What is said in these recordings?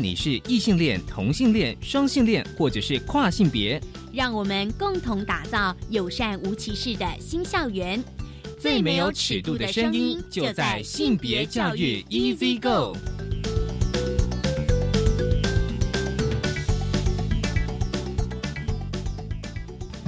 你是异性恋、同性恋、双性恋，或者是跨性别？让我们共同打造友善无歧视的新校园。最没有尺度的声音，就在性别教育 Easy Go。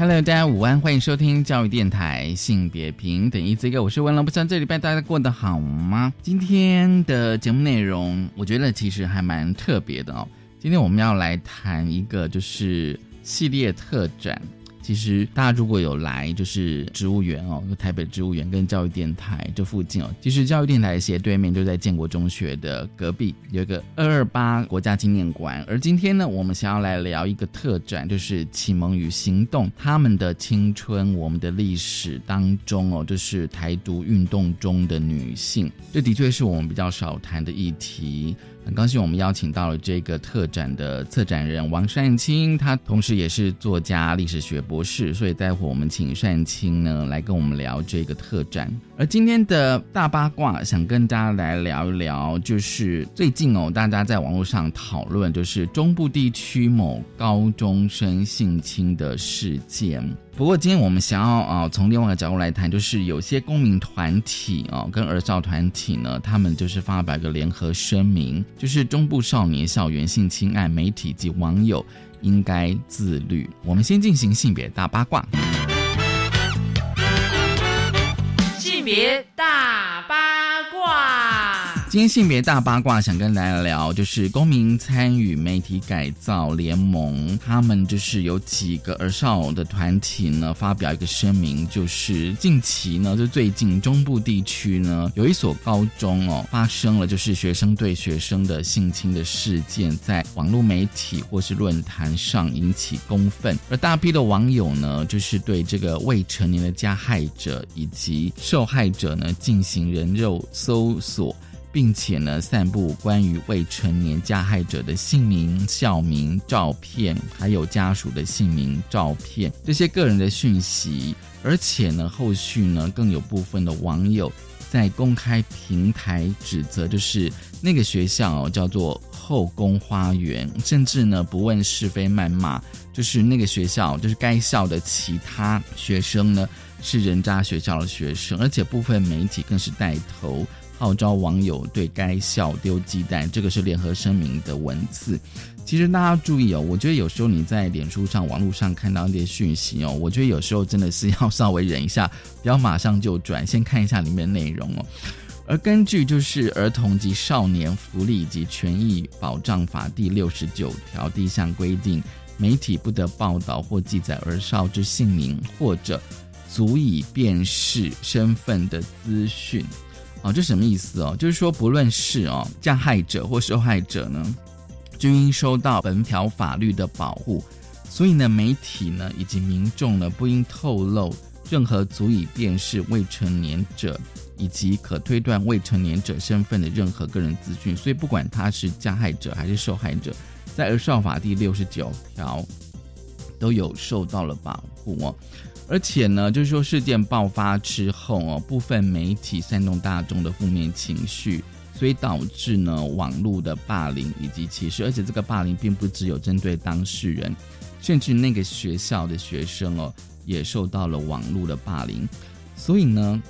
Hello，大家午安，欢迎收听教育电台性别平等一这个，我是文龙，不知道这礼拜大家过得好吗？今天的节目内容，我觉得其实还蛮特别的哦。今天我们要来谈一个就是系列特展。其实大家如果有来，就是植物园哦，台北植物园跟教育电台这附近哦。其实教育电台斜对面就在建国中学的隔壁，有一个二二八国家纪念馆。而今天呢，我们想要来聊一个特展，就是启蒙与行动，他们的青春，我们的历史当中哦，就是台独运动中的女性。这的确是我们比较少谈的议题。很高兴我们邀请到了这个特展的策展人王善清，他同时也是作家、历史学博士，所以待会我们请善清呢来跟我们聊这个特展。而今天的大八卦，想跟大家来聊一聊，就是最近哦，大家在网络上讨论，就是中部地区某高中生性侵的事件。不过今天我们想要啊，从另外一个角度来谈，就是有些公民团体啊，跟儿少团体呢，他们就是发表一个联合声明，就是中部少年校园性侵案，媒体及网友应该自律。我们先进行性别大八卦，性别大八卦。今天性别大八卦，想跟大家聊，就是公民参与媒体改造联盟，他们就是有几个儿少的团体呢，发表一个声明，就是近期呢，就最近中部地区呢，有一所高中哦，发生了就是学生对学生的性侵的事件，在网络媒体或是论坛上引起公愤，而大批的网友呢，就是对这个未成年的加害者以及受害者呢，进行人肉搜索。并且呢，散布关于未成年加害者的姓名、校名、照片，还有家属的姓名、照片这些个人的讯息。而且呢，后续呢，更有部分的网友在公开平台指责，就是那个学校，叫做后宫花园，甚至呢，不问是非谩骂，就是那个学校，就是该校的其他学生呢，是人渣学校的学生，而且部分媒体更是带头。号召网友对该校丢鸡蛋，这个是联合声明的文字。其实大家注意哦，我觉得有时候你在脸书上、网络上看到一些讯息哦，我觉得有时候真的是要稍微忍一下，不要马上就转，先看一下里面内容哦。而根据就是《儿童及少年福利及权益保障法》第六十九条第一项规定，媒体不得报道或记载儿少之姓名或者足以辨识身份的资讯。哦，这什么意思哦？就是说，不论是哦加害者或受害者呢，均应受到本条法律的保护。所以呢，媒体呢以及民众呢，不应透露任何足以辨识未成年者以及可推断未成年者身份的任何个人资讯。所以，不管他是加害者还是受害者，在《儿少法》第六十九条都有受到了保护哦。而且呢，就是说事件爆发之后哦，部分媒体煽动大众的负面情绪，所以导致呢网络的霸凌以及歧视。而且这个霸凌并不只有针对当事人，甚至那个学校的学生哦，也受到了网络的霸凌。所以呢，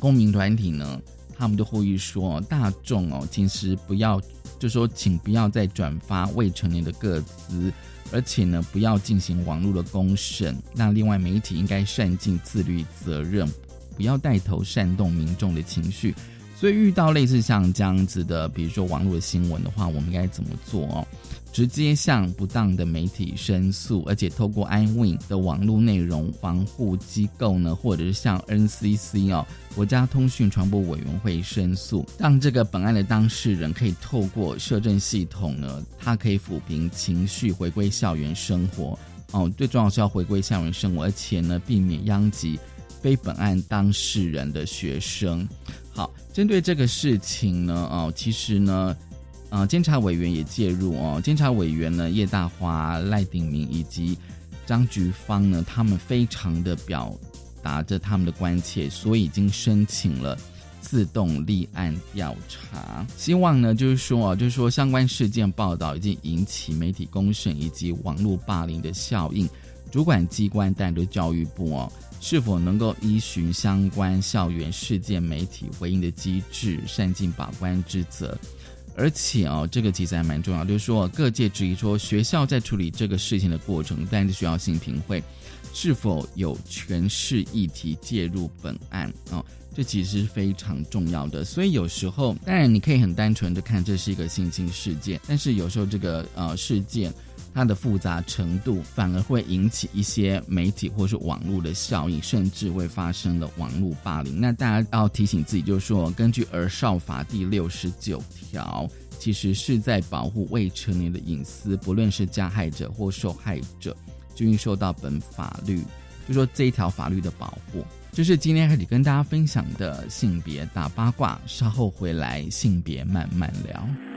公民团体呢，他们就呼吁说，大众哦，其实不要，就说请不要再转发未成年的个资。而且呢，不要进行网络的公审。那另外，媒体应该善尽自律责任，不要带头煽动民众的情绪。所以，遇到类似像这样子的，比如说网络的新闻的话，我们应该怎么做哦？直接向不当的媒体申诉，而且透过 iWin 的网络内容防护机构呢，或者是向 NCC 哦国家通讯传播委员会申诉，让这个本案的当事人可以透过摄政系统呢，它可以抚平情绪，回归校园生活哦。最重要是要回归校园生活，而且呢，避免殃及非本案当事人的学生。好，针对这个事情呢，哦，其实呢。呃，监察委员也介入哦。监察委员呢，叶大华、赖鼎明以及张菊芳呢，他们非常的表达着他们的关切，所以已经申请了自动立案调查。希望呢，就是说啊，就是说相关事件报道已经引起媒体公审以及网络霸凌的效应。主管机关，但就教育部哦，是否能够依循相关校园事件媒体回应的机制，善尽把关之责？而且哦，这个其实还蛮重要，就是说各界质疑说，学校在处理这个事情的过程，但是学校性评会是否有权势议题介入本案哦？这其实是非常重要的。所以有时候，当然你可以很单纯的看这是一个性侵事件，但是有时候这个呃事件。它的复杂程度反而会引起一些媒体或是网络的效应，甚至会发生了网络霸凌。那大家要提醒自己，就是说，根据《儿少法》第六十九条，其实是在保护未成年的隐私，不论是加害者或受害者，均受到本法律，就说这一条法律的保护。就是今天开始跟大家分享的性别大八卦，稍后回来性别慢慢聊。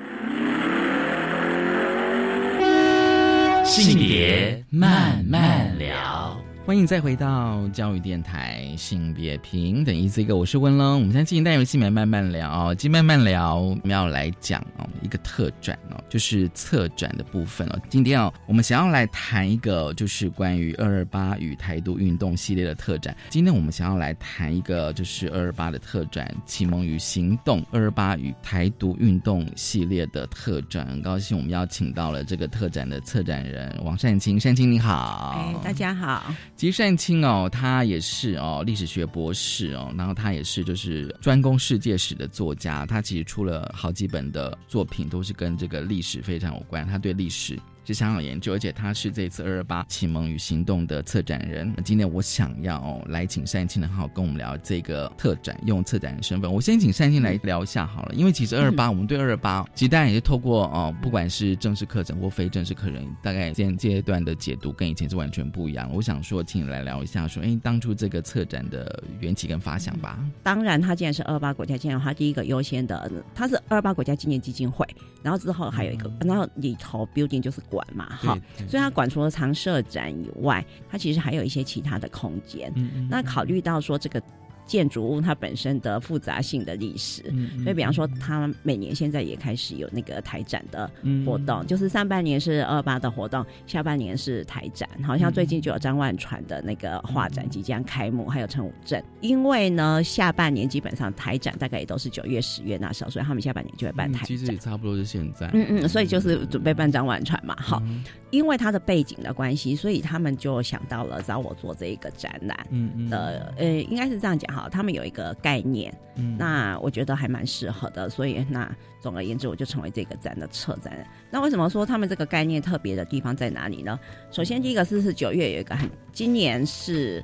性别慢慢聊。欢迎再回到教育电台性别平等一这个，我是温龙。我们现在进行单元性别慢慢聊，今天慢慢聊，我们要来讲哦一个特展哦，就是策展的部分哦。今天哦，我们想要来谈一个就是关于二二八与台独运动系列的特展。今天我们想要来谈一个就是二二八的特展，启蒙与行动二二八与台独运动系列的特展。很高兴我们邀请到了这个特展的策展人王善清，善清你好，大家好。吉善清哦，他也是哦历史学博士哦，然后他也是就是专攻世界史的作家，他其实出了好几本的作品，都是跟这个历史非常有关，他对历史。是相当研究，而且他是这次二二八启蒙与行动的策展人。今天我想要来请单青的好跟我们聊这个特展，用策展人身份，我先请单青来聊一下好了。因为其实二二八，我们对二二八，其实大家也是透过哦，不管是正式课程或非正式课程，大概现阶段的解读跟以前是完全不一样。我想说，请你来聊一下，说哎，当初这个策展的缘起跟发想吧。当然，它既然是二二八国家纪念，它第一个优先的，它是二二八国家纪念基金会，然后之后还有一个，然后里头 building 就是。馆嘛，哈，所以它馆除了常设展以外，它其实还有一些其他的空间。那考虑到说这个。建筑物它本身的复杂性的历史，所以比方说，它每年现在也开始有那个台展的活动，就是上半年是二八的活动，下半年是台展。好像最近就有张万传的那个画展即将开幕，还有陈武镇。因为呢，下半年基本上台展大概也都是九月、十月那时候，所以他们下半年就会办台展。其实也差不多是现在。嗯嗯，所以就是准备办张万传嘛。好，因为他的背景的关系，所以他们就想到了找我做这一个展览。嗯嗯。的呃，应该是这样讲。好，他们有一个概念，嗯那我觉得还蛮适合的，所以那总而言之，我就成为这个展的策展人。那为什么说他们这个概念特别的地方在哪里呢？首先，第一个是是九月有一个很，今年是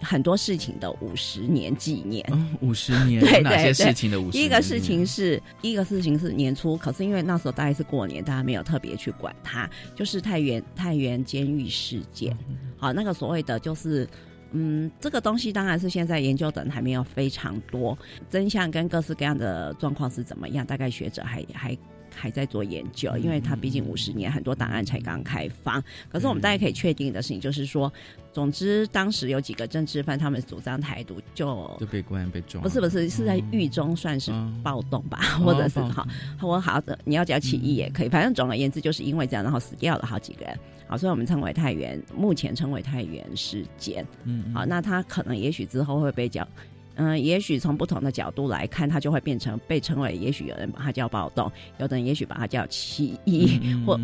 很多事情的五十年纪念，五十年对哪些事情的五十？第一个事情是，第一个事情是年初，可是因为那时候大概是过年，大家没有特别去管它，就是太原太原监狱事件。好，那个所谓的就是。嗯，这个东西当然是现在研究的还没有非常多，真相跟各式各样的状况是怎么样，大概学者还还还在做研究，因为它毕竟五十年，很多档案才刚开放。可是我们大家可以确定的事情就是说，总之当时有几个政治犯，他们主张台独，就就被关被抓，不是不是是在狱中算是暴动吧，或者是好，我好的你要叫起义也可以，反正总而言之就是因为这样，然后死掉了好几个人。好，所以我们称为太原，目前称为太原事件。嗯，好，那他可能也许之后会被叫，嗯，也许从不同的角度来看，它就会变成被称为，也许有人把它叫暴动，有的人也许把它叫起义，或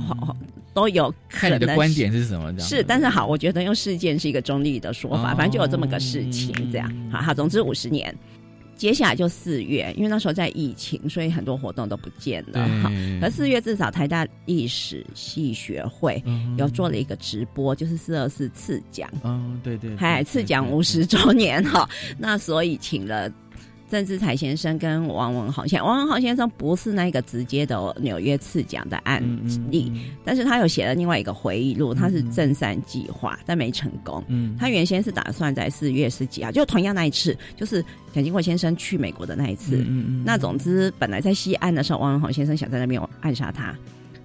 都有可能。看你的观点是什么？是，但是好，我觉得用事件是一个中立的说法，反正就有这么个事情，这样。好，好，总之五十年。接下来就四月，因为那时候在疫情，所以很多活动都不见了哈。而四月至少台大历史系学会有做了一个直播，就是四二四次讲，嗯，对对，嗨次讲五十周年哈。那所以请了。郑志才先生跟王文豪先生，王文豪先生不是那个直接的纽约刺奖的案例，但是他有写了另外一个回忆录，他是正善计划，但没成功。嗯，他原先是打算在四月十几号，就同样那一次，就是蒋经国先生去美国的那一次。嗯嗯。那总之，本来在西安的时候，王文豪先生想在那边暗杀他。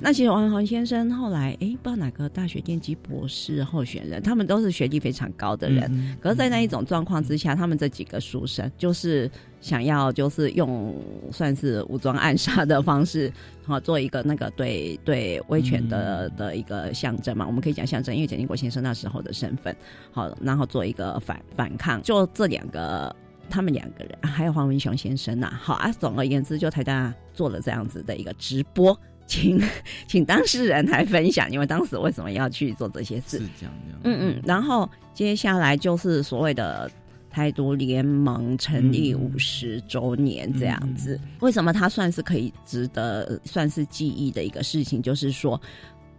那其实王宏先生后来，哎，不知道哪个大学电机博士候选人，他们都是学历非常高的人。可是，在那一种状况之下，他们这几个书生就是想要，就是用算是武装暗杀的方式，好做一个那个对对威权的的一个象征嘛。我们可以讲象征，因为蒋经国先生那时候的身份，好，然后做一个反反抗。就这两个，他们两个人，还有黄文雄先生呐，好啊。总而言之，就台大做了这样子的一个直播。请 请当事人来分享，因为当时为什么要去做这些事？是这样，这样。嗯嗯，然后接下来就是所谓的台独联盟成立五十周年这样子。为什么它算是可以值得算是记忆的一个事情？就是说。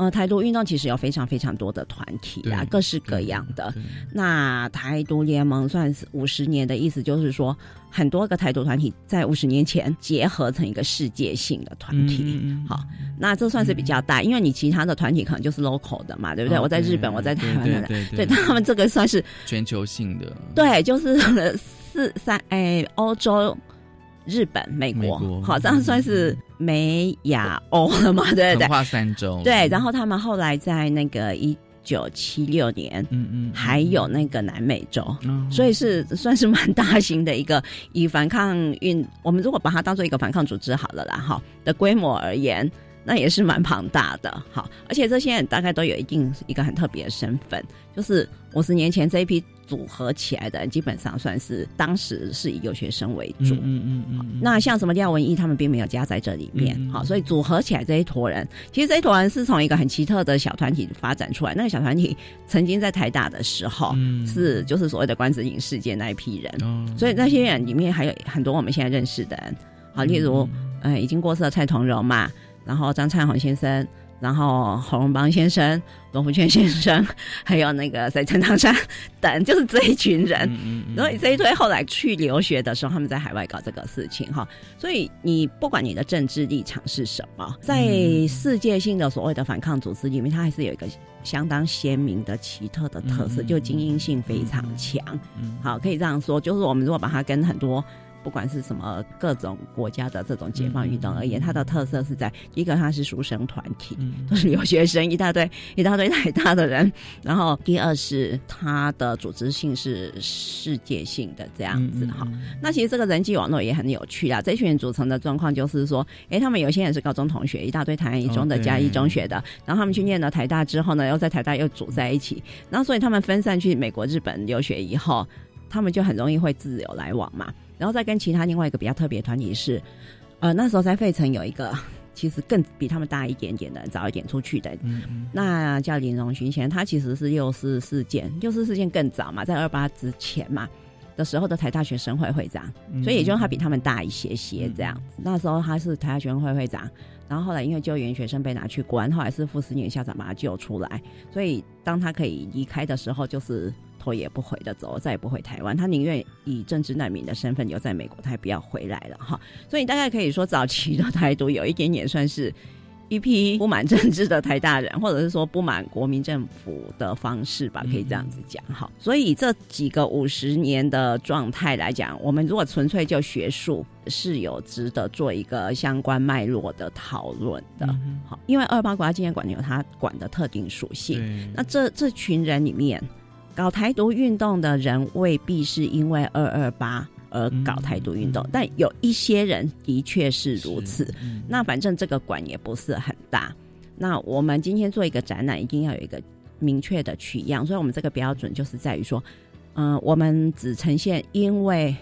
呃，台独运动其实有非常非常多的团体啊，各式各样的。那台独联盟算是五十年的意思，就是说很多个台独团体在五十年前结合成一个世界性的团体。好，那这算是比较大，因为你其他的团体可能就是 local 的嘛，对不对？我在日本，我在台湾的，对他们这个算是全球性的。对，就是四三哎，欧洲。日本、美国，好，这样算是美亚欧了嘛？对 对对，三洲。对，然后他们后来在那个一九七六年，嗯嗯，还有那个南美洲，所以是算是蛮大型的一个 以反抗运，我们如果把它当做一个反抗组织好了啦，哈的规模而言。那也是蛮庞大的，好，而且这些人大概都有一定一个很特别的身份，就是五十年前这一批组合起来的，基本上算是当时是以留学生为主，嗯嗯嗯。那像什么廖文义他们并没有加在这里面，好，所以组合起来这一坨人，其实这一坨人是从一个很奇特的小团体发展出来。那个小团体曾经在台大的时候，是就是所谓的关子影事件那一批人，所以那些人里面还有很多我们现在认识的人，好，例如嗯已经过世的蔡同荣嘛。然后张灿宏先生，然后侯荣邦先生、罗福全先生，还有那个在陈唐山 等，就是这一群人。然后这一堆后来去留学的时候，他们在海外搞这个事情哈。所以你不管你的政治立场是什么，在世界性的所谓的反抗组织里面，它还是有一个相当鲜明的奇特的特色，就精英性非常强。好，可以这样说，就是我们如果把它跟很多。不管是什么各种国家的这种解放运动而言，它的特色是在一个它是书生团体，都是留学生一大堆一大堆台大的人。然后第二是它的组织性是世界性的这样子哈。那其实这个人际网络也很有趣啊。这群人组成的状况就是说，哎，他们有些人是高中同学，一大堆台湾一中的、嘉义中学的，然后他们去念了台大之后呢，又在台大又组在一起，然后所以他们分散去美国、日本留学以后，他们就很容易会自由来往嘛。然后再跟其他另外一个比较特别团体是，呃，那时候在费城有一个 其实更比他们大一点点的早一点出去的，那叫林荣勋先生，他其实是六四事件，六四事件更早嘛，在二八之前嘛的时候的台大学生会会长，所以也就他比他们大一些些这样子。那时候他是台大学生会会长，然后后来因为救援学生被拿去关，后来是副司令校长把他救出来，所以当他可以离开的时候，就是。头也不回的走，再也不回台湾。他宁愿以政治难民的身份留在美国，他也不要回来了哈。所以大概可以说，早期的台独有一点点算是一批不满政治的台大人，或者是说不满国民政府的方式吧，可以这样子讲哈。所以这几个五十年的状态来讲，我们如果纯粹就学术，是有值得做一个相关脉络的讨论的。好，因为二八国家纪念馆有它管的特定属性，那这这群人里面。搞台独运动的人未必是因为二二八而搞台独运动，但有一些人的确是如此。那反正这个馆也不是很大。那我们今天做一个展览，一定要有一个明确的取样，所以我们这个标准就是在于说，嗯，我们只呈现因为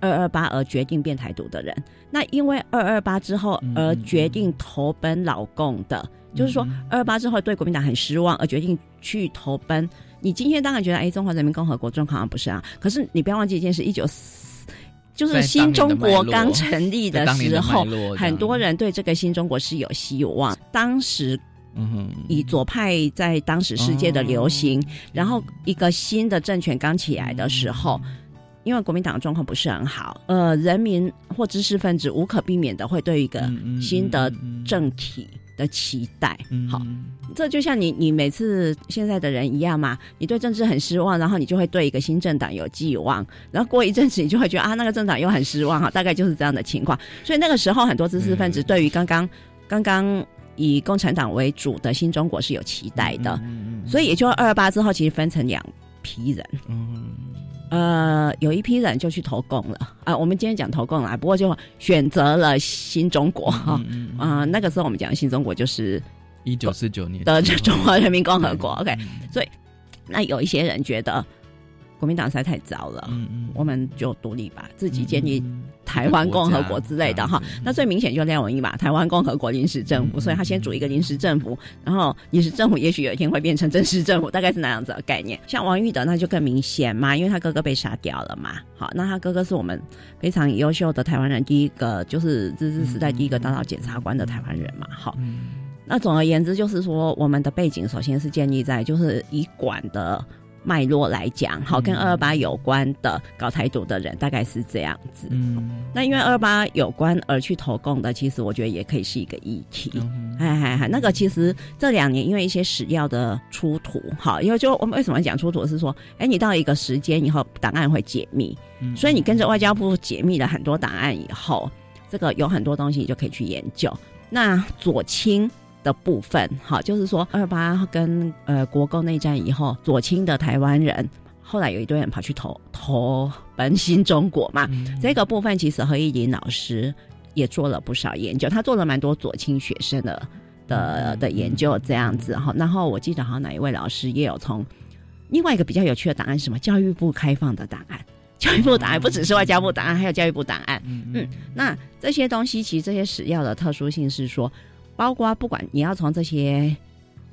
二二八而决定变台独的人。那因为二二八之后而决定投奔老共的，就是说二二八之后对国民党很失望而决定去投奔。你今天当然觉得，哎，中华人民共和国状况啊不是啊，可是你不要忘记一件事，一九四就是新中国刚成立的时候，很多人对这个新中国是有希望。当时，嗯，以左派在当时世界的流行，然后一个新的政权刚起来的时候，因为国民党的状况不是很好，呃，人民或知识分子无可避免的会对一个新的政体。的期待，好，这就像你你每次现在的人一样嘛，你对政治很失望，然后你就会对一个新政党有寄望，然后过一阵子你就会觉得啊，那个政党又很失望哈，大概就是这样的情况。所以那个时候很多知识分子对于刚刚刚刚以共产党为主的新中国是有期待的，所以也就二二八之后，其实分成两批人。嗯，呃，有一批人就去投共了啊。我们今天讲投共啦，不过就选择了新中国哈。啊，那个时候我们讲新中国就是一九四九年的中华人民共和国。OK，所以那有一些人觉得。国民党实在太糟了，我们就独立吧，自己建立台湾共和国之类的哈。那最明显就廖文毅嘛，台湾共和国临时政府，所以他先组一个临时政府，然后临时政府也许有一天会变成正式政府，大概是那样子的概念。像王玉德那就更明显嘛，因为他哥哥被杀掉了嘛。好，那他哥哥是我们非常优秀的台湾人，第一个就是日治时代第一个当到检察官的台湾人嘛。好，那总而言之就是说，我们的背景首先是建立在就是以管的。脉络来讲，好，跟二二八有关的搞台独的人大概是这样子。嗯，那因为二二八有关而去投共的，其实我觉得也可以是一个议题。哎嗨嗨，那个其实这两年因为一些史料的出土，好，因为就我们为什么讲出土是说，哎，你到一个时间以后，档案会解密，所以你跟着外交部解密了很多档案以后，这个有很多东西你就可以去研究。那左倾。的部分，好，就是说二八跟呃国共内战以后，左倾的台湾人，后来有一堆人跑去投投奔新中国嘛。这个部分其实何一林老师也做了不少研究，他做了蛮多左倾学生的的的研究这样子哈。然后我记得好像哪一位老师也有从另外一个比较有趣的档案，什么教育部开放的档案，教育部档案不只是外交部档案，还有教育部档案。嗯，那这些东西其实这些史料的特殊性是说。包括不管你要从这些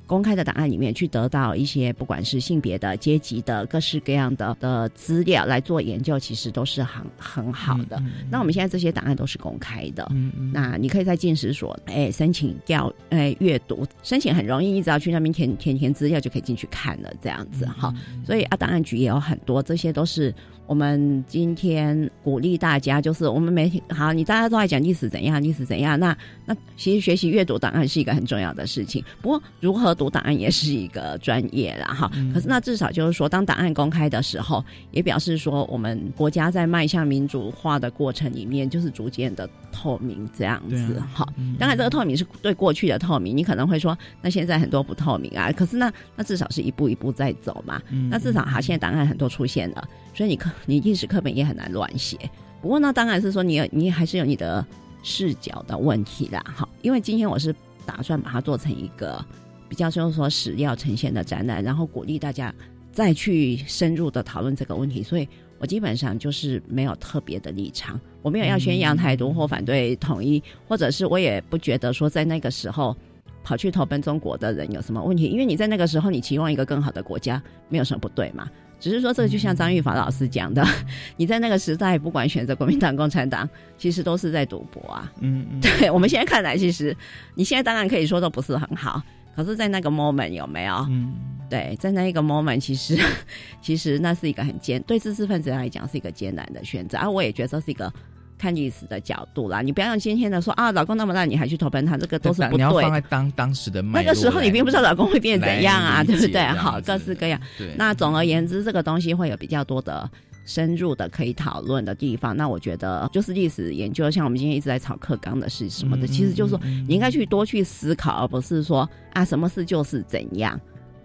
公开的档案里面去得到一些，不管是性别的、阶级的、各式各样的的资料来做研究，其实都是很很好的。那我们现在这些档案都是公开的，那你可以在进食所哎申请调哎阅读，申请很容易，你只要去那边填填填资料就可以进去看了，这样子哈。所以啊，档案局也有很多，这些都是。我们今天鼓励大家，就是我们媒体好，你大家都在讲历史怎样，历史怎样。那那其实学习阅读档案是一个很重要的事情。不过如何读档案也是一个专业啦，哈。可是那至少就是说，当档案公开的时候，也表示说我们国家在迈向民主化的过程里面，就是逐渐的透明这样子。哈，当然这个透明是对过去的透明，你可能会说，那现在很多不透明啊。可是那那至少是一步一步在走嘛。那至少哈，现在档案很多出现了。所以你课你历史课本也很难乱写。不过呢，当然是说你你还是有你的视角的问题啦。好，因为今天我是打算把它做成一个比较就是说史料呈现的展览，然后鼓励大家再去深入的讨论这个问题。所以我基本上就是没有特别的立场，我没有要宣扬台独或反对统一，或者是我也不觉得说在那个时候跑去投奔中国的人有什么问题，因为你在那个时候你期望一个更好的国家，没有什么不对嘛。只是说，这个就像张玉法老师讲的，你在那个时代，不管选择国民党、共产党，其实都是在赌博啊。嗯嗯。对，我们现在看来，其实你现在当然可以说都不是很好，可是，在那个 moment 有没有？嗯。对，在那一个 moment，其实 其实那是一个很艰，对知识分子来讲是一个艰难的选择，而我也觉得这是一个。看历史的角度啦，你不要用今天的说啊，老公那么烂，你还去投奔他，这个都是不对。你要放在当当时的那个时候，你并不知道老公会变怎样啊，对不对？好，各式各样。那总而言之，这个东西会有比较多的深入的可以讨论的地方。那我觉得，就是历史研究，像我们今天一直在炒课纲的是什么的，其实就是说，你应该去多去思考，而不是说啊，什么事就是怎样。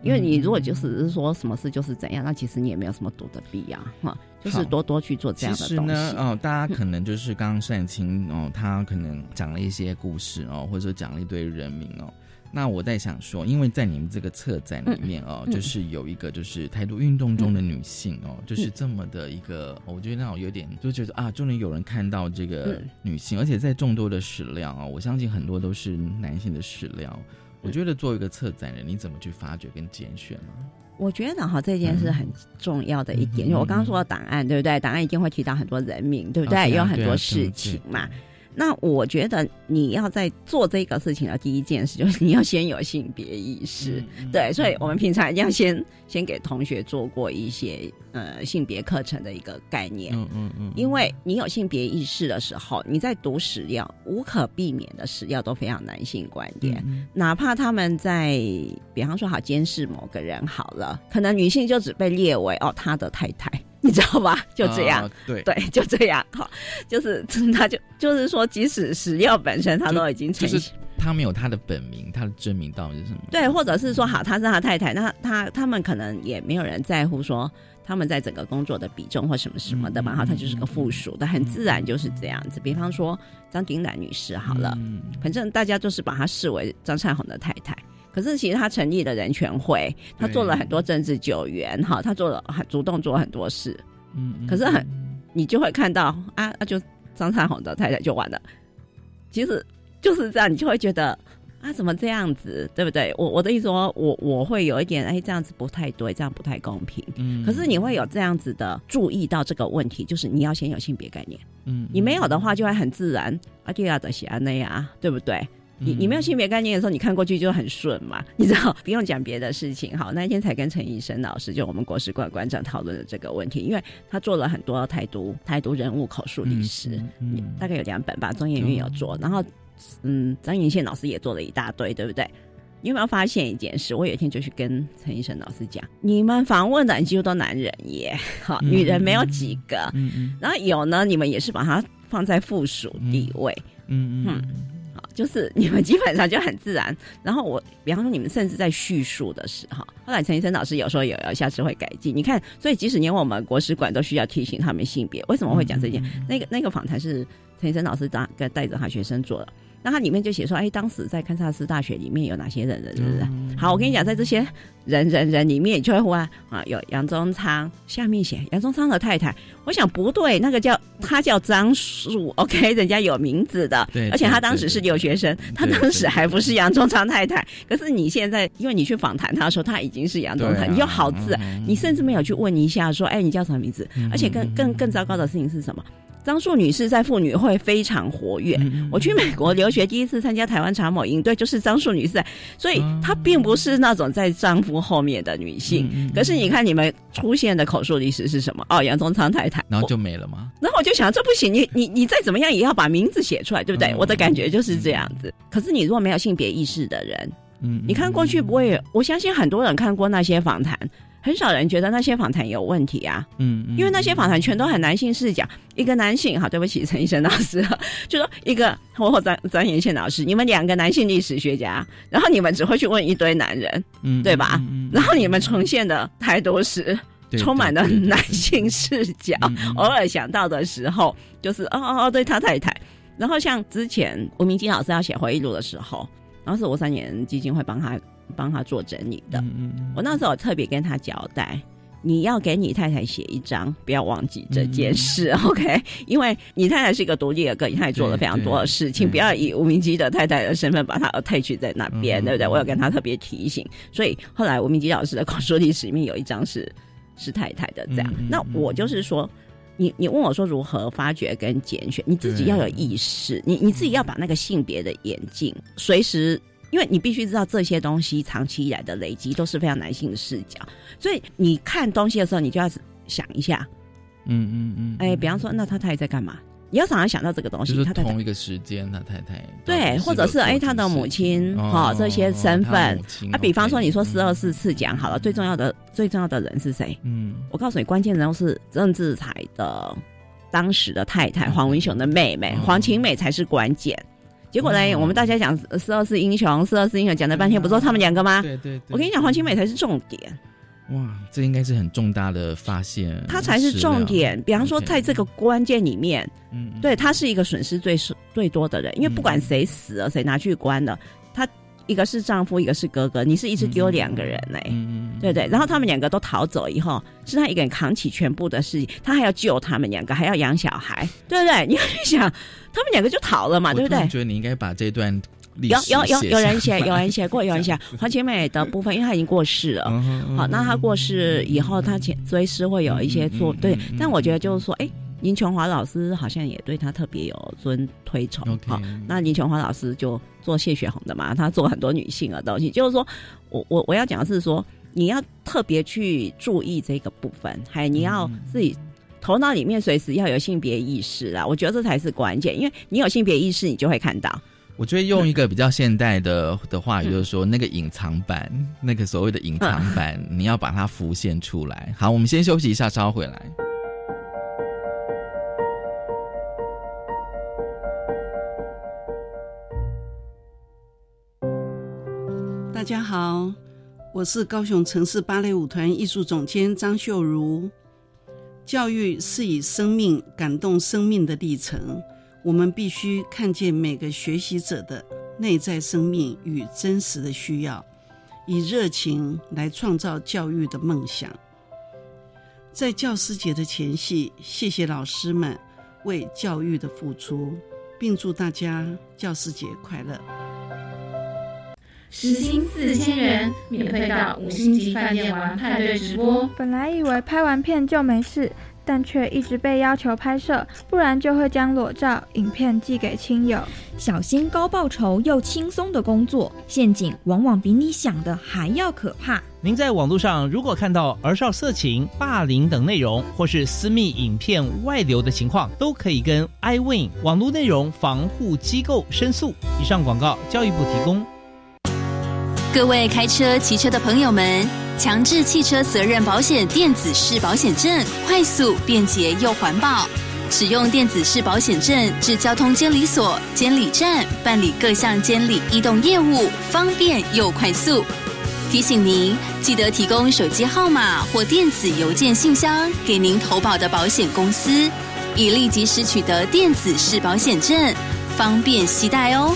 因为你如果就是说什么事就是怎样，那其实你也没有什么读的必要哈，就是多多去做这样的东西。其实呢，哦，大家可能就是刚刚善清哦，他可能讲了一些故事哦，或者说讲了一堆人名哦。那我在想说，因为在你们这个策展里面哦，就是有一个就是台独运动中的女性哦，就是这么的一个，我觉得有点就觉得啊，终于有人看到这个女性，而且在众多的史料啊，我相信很多都是男性的史料。我觉得作为一个策展人，你怎么去发掘跟拣选呢？我觉得哈，这件事很重要的一点，因为我刚刚说的档案，对不对？档案一定会提到很多人名，对不对？也有很多事情嘛。那我觉得你要在做这个事情的第一件事，就是你要先有性别意识，对，所以我们平常一定要先先给同学做过一些呃性别课程的一个概念，嗯嗯嗯，因为你有性别意识的时候，你在读史料，无可避免的史料都非常男性观点，哪怕他们在比方说好监视某个人好了，可能女性就只被列为哦他的太太。你知道吧？就这样，对对，就这样哈，就是 他就就是说，即使史料本身他都已经呈现，他没有他的本名，他的真名到底是什么？对，或者是说好，他是他太太，那他他们可能也没有人在乎说他们在整个工作的比重或什么什么的嘛，哈，他就是个附属的，很自然就是这样子。比方说张鼎兰女士，好了，反正大家就是把她视为张灿宏的太太。可是其实他成立了人权会，他做了很多政治救援，哈，他做了很主动做很多事，嗯，可是很你就会看到啊，那就张灿宏的太太就完了。其实就是这样，你就会觉得啊，怎么这样子，对不对？我我的意思说，我我会有一点哎，这样子不太对，这样不太公平。嗯，可是你会有这样子的注意到这个问题，就是你要先有性别概念。嗯，你没有的话，就会很自然啊，第二的喜安那样，对不对？你你没有性别概念的时候，你看过去就很顺嘛，你知道不用讲别的事情。好，那一天才跟陈医生老师，就我们国史馆馆长讨论的这个问题，因为他做了很多台独台独人物口述历史，大概有两本吧，中研院有做，然后嗯，张云宪老师也做了一大堆，对不对？你有没有发现一件事？我有一天就去跟陈医生老师讲，你们访问的几乎都男人耶，好，女人没有几个，嗯嗯，然后有呢，你们也是把它放在附属地位，嗯嗯。就是你们基本上就很自然，然后我比方说你们甚至在叙述的时候，后来陈医生老师有时候有要下次会改进。你看，所以即使连我们国史馆都需要提醒他们性别，为什么会讲这件？那个那个访谈是陈医生老师带带着他学生做的。那它里面就写说，哎，当时在堪萨斯大学里面有哪些人人人？好，我跟你讲，在这些人人人里面，就会忽然啊，有杨宗昌，下面写杨宗昌的太太。我想不对，那个叫他叫张树，OK，人家有名字的，对，而且他当时是留学生，他当时还不是杨宗昌太太。可是你现在，因为你去访谈他的时候，他已经是杨宗昌，你有好字，你甚至没有去问一下说，哎，你叫什么名字？而且更更更糟糕的事情是什么？张树女士在妇女会非常活跃。我去美国留学，第一次参加台湾查某营队，就是张树女士，所以她并不是那种在丈夫后面的女性。可是你看你们出现的口述历史是什么？哦，杨宗昌太太，然后就没了吗？然后我就想，这不行，你你你再怎么样也要把名字写出来，对不对？我的感觉就是这样子。可是你如果没有性别意识的人，嗯，你看过去不会，我相信很多人看过那些访谈。很少人觉得那些访谈有问题啊，嗯，因为那些访谈全都很男性视角，一个男性，好，对不起，陈医生老师，就说一个或张张延宪老师，你们两个男性历史学家，然后你们只会去问一堆男人，嗯，对吧？然后你们呈现的太多是充满了男性视角，偶尔想到的时候，就是哦哦哦，对他太太，然后像之前吴明金老师要写回忆录的时候，然后是我三年基金会帮他。帮他做整理的，我那时候特别跟他交代，你要给你太太写一张，不要忘记这件事，OK？因为你太太是一个独立的个体，她也做了非常多的事情，不要以吴明基的太太的身份把她退去在那边，对不对？我有跟他特别提醒，所以后来吴明基老师的口述历史里面有一张是是太太的这样。那我就是说，你你问我说如何发掘跟拣选，你自己要有意识，你你自己要把那个性别的眼镜随时。因为你必须知道这些东西长期以来的累积都是非常男性的视角，所以你看东西的时候，你就要想一下，嗯嗯嗯，哎，比方说，那他太太在干嘛？你要常常想到这个东西。就是同一个时间，他太太对，或者是哎，他的母亲哈，这些身份啊，比方说你说十二四次讲好了，最重要的最重要的人是谁？嗯，我告诉你，关键人物是郑志才的当时的太太黄文雄的妹妹黄晴美才是关键。结果呢？我们大家讲四二四英雄，四二四英雄讲了半天，不说他们两个吗？对对。我跟你讲，黄清美才是重点。哇，这应该是很重大的发现。他才是重点。比方说，在这个关键里面，嗯，对他是一个损失最是最多的人，因为不管谁死了，谁拿去关了，他一个是丈夫，一个是哥哥，你是一直丢两个人嘞，嗯对对？然后他们两个都逃走以后，是他一个人扛起全部的事情，他还要救他们两个，还要养小孩，对不对？你要去想。他们两个就逃了嘛，对不对？我觉得你应该把这段有有有有人写，有人写过，有人写黄千美的部分，因为她已经过世了。好，那她过世以后，她前追思会有一些做对，但我觉得就是说，哎，林琼华老师好像也对他特别有尊推崇。好，那林琼华老师就做谢雪红的嘛，他做很多女性的东西，就是说我我我要讲的是说，你要特别去注意这个部分，还你要自己。头脑里面随时要有性别意识啊，我觉得这才是关键，因为你有性别意识，你就会看到。我觉得用一个比较现代的的话语，就是说那个隐藏版，那个所谓的隐藏版，你要把它浮现出来。好，我们先休息一下，稍回来。大家好，我是高雄城市芭蕾舞团艺术总监张秀如。教育是以生命感动生命的历程，我们必须看见每个学习者的内在生命与真实的需要，以热情来创造教育的梦想。在教师节的前夕，谢谢老师们为教育的付出，并祝大家教师节快乐。时薪四千元，免费到五星级饭店玩派对直播。本来以为拍完片就没事，但却一直被要求拍摄，不然就会将裸照、影片寄给亲友。小心高报酬又轻松的工作，陷阱往往比你想的还要可怕。您在网络上如果看到儿少色情、霸凌等内容，或是私密影片外流的情况，都可以跟 iWin 网络内容防护机构申诉。以上广告，教育部提供。各位开车、骑车的朋友们，强制汽车责任保险电子式保险证，快速、便捷又环保。使用电子式保险证至交通监理所、监理站办理各项监理异动业务，方便又快速。提醒您，记得提供手机号码或电子邮件信箱给您投保的保险公司，以立即时取得电子式保险证，方便携带哦。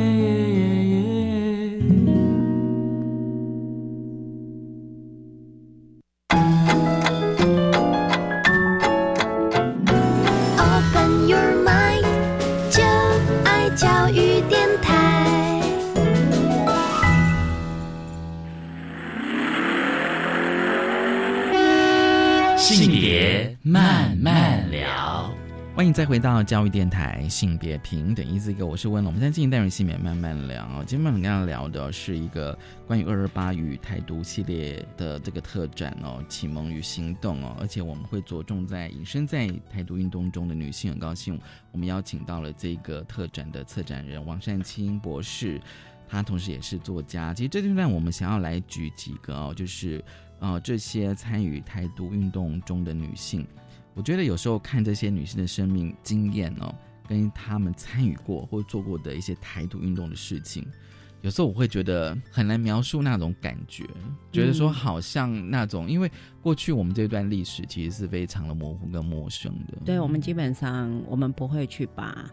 欢迎再回到教育电台性别平等一字一个，我是温龙。我们现在进行单元性别慢慢聊。今天我们跟大家聊的是一个关于二二八与台独系列的这个特展哦，启蒙与行动哦，而且我们会着重在隐身在台独运动中的女性。很高兴我们邀请到了这个特展的策展人王善清博士，他同时也是作家。其实这段我们想要来举几个哦，就是呃这些参与台独运动中的女性。我觉得有时候看这些女性的生命经验哦，跟她们参与过或做过的一些台独运动的事情，有时候我会觉得很难描述那种感觉，觉得说好像那种，因为过去我们这段历史其实是非常的模糊跟陌生的。对，我们基本上我们不会去把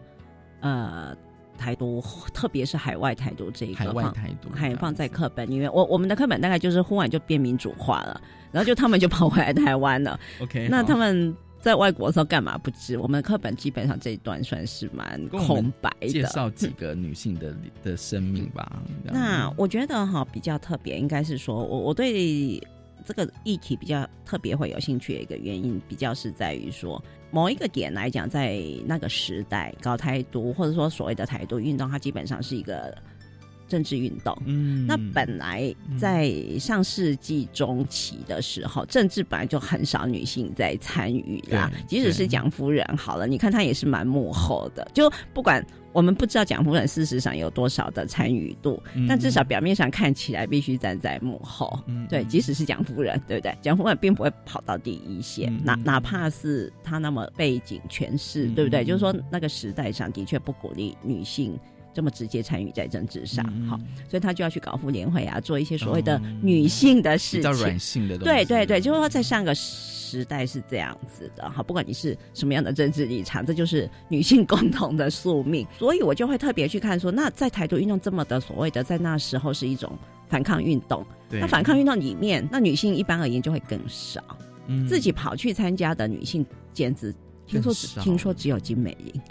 呃台独，特别是海外台独这一个海外台独还放在课本里面。我我们的课本大概就是忽然就变民主化了，然后就他们就跑回来台湾了。OK，那他们。在外国的时候干嘛不知？我们课本基本上这一段算是蛮空白的。介绍几个女性的的生命吧。那我觉得哈比较特别，应该是说我我对这个议题比较特别会有兴趣的一个原因，比较是在于说某一个点来讲，在那个时代搞台独或者说所谓的台独运动，它基本上是一个。政治运动，嗯，那本来在上世纪中期的时候，政治本来就很少女性在参与啦。即使是蒋夫人好了，你看她也是蛮幕后的。就不管我们不知道蒋夫人事实上有多少的参与度，但至少表面上看起来必须站在幕后。对，即使是蒋夫人，对不对？蒋夫人并不会跑到第一线，哪哪怕是她那么背景权势，对不对？就是说那个时代上的确不鼓励女性。这么直接参与在政治上，好，所以他就要去搞妇联会啊，做一些所谓的女性的事情，比较软性的。对对对，就是说在上个时代是这样子的，好，不管你是什么样的政治立场，这就是女性共同的宿命。所以我就会特别去看说，那在台独运动这么的所谓的在那时候是一种反抗运动，那反抗运动里面，那女性一般而言就会更少，自己跑去参加的女性简直听说听说只有金美玲。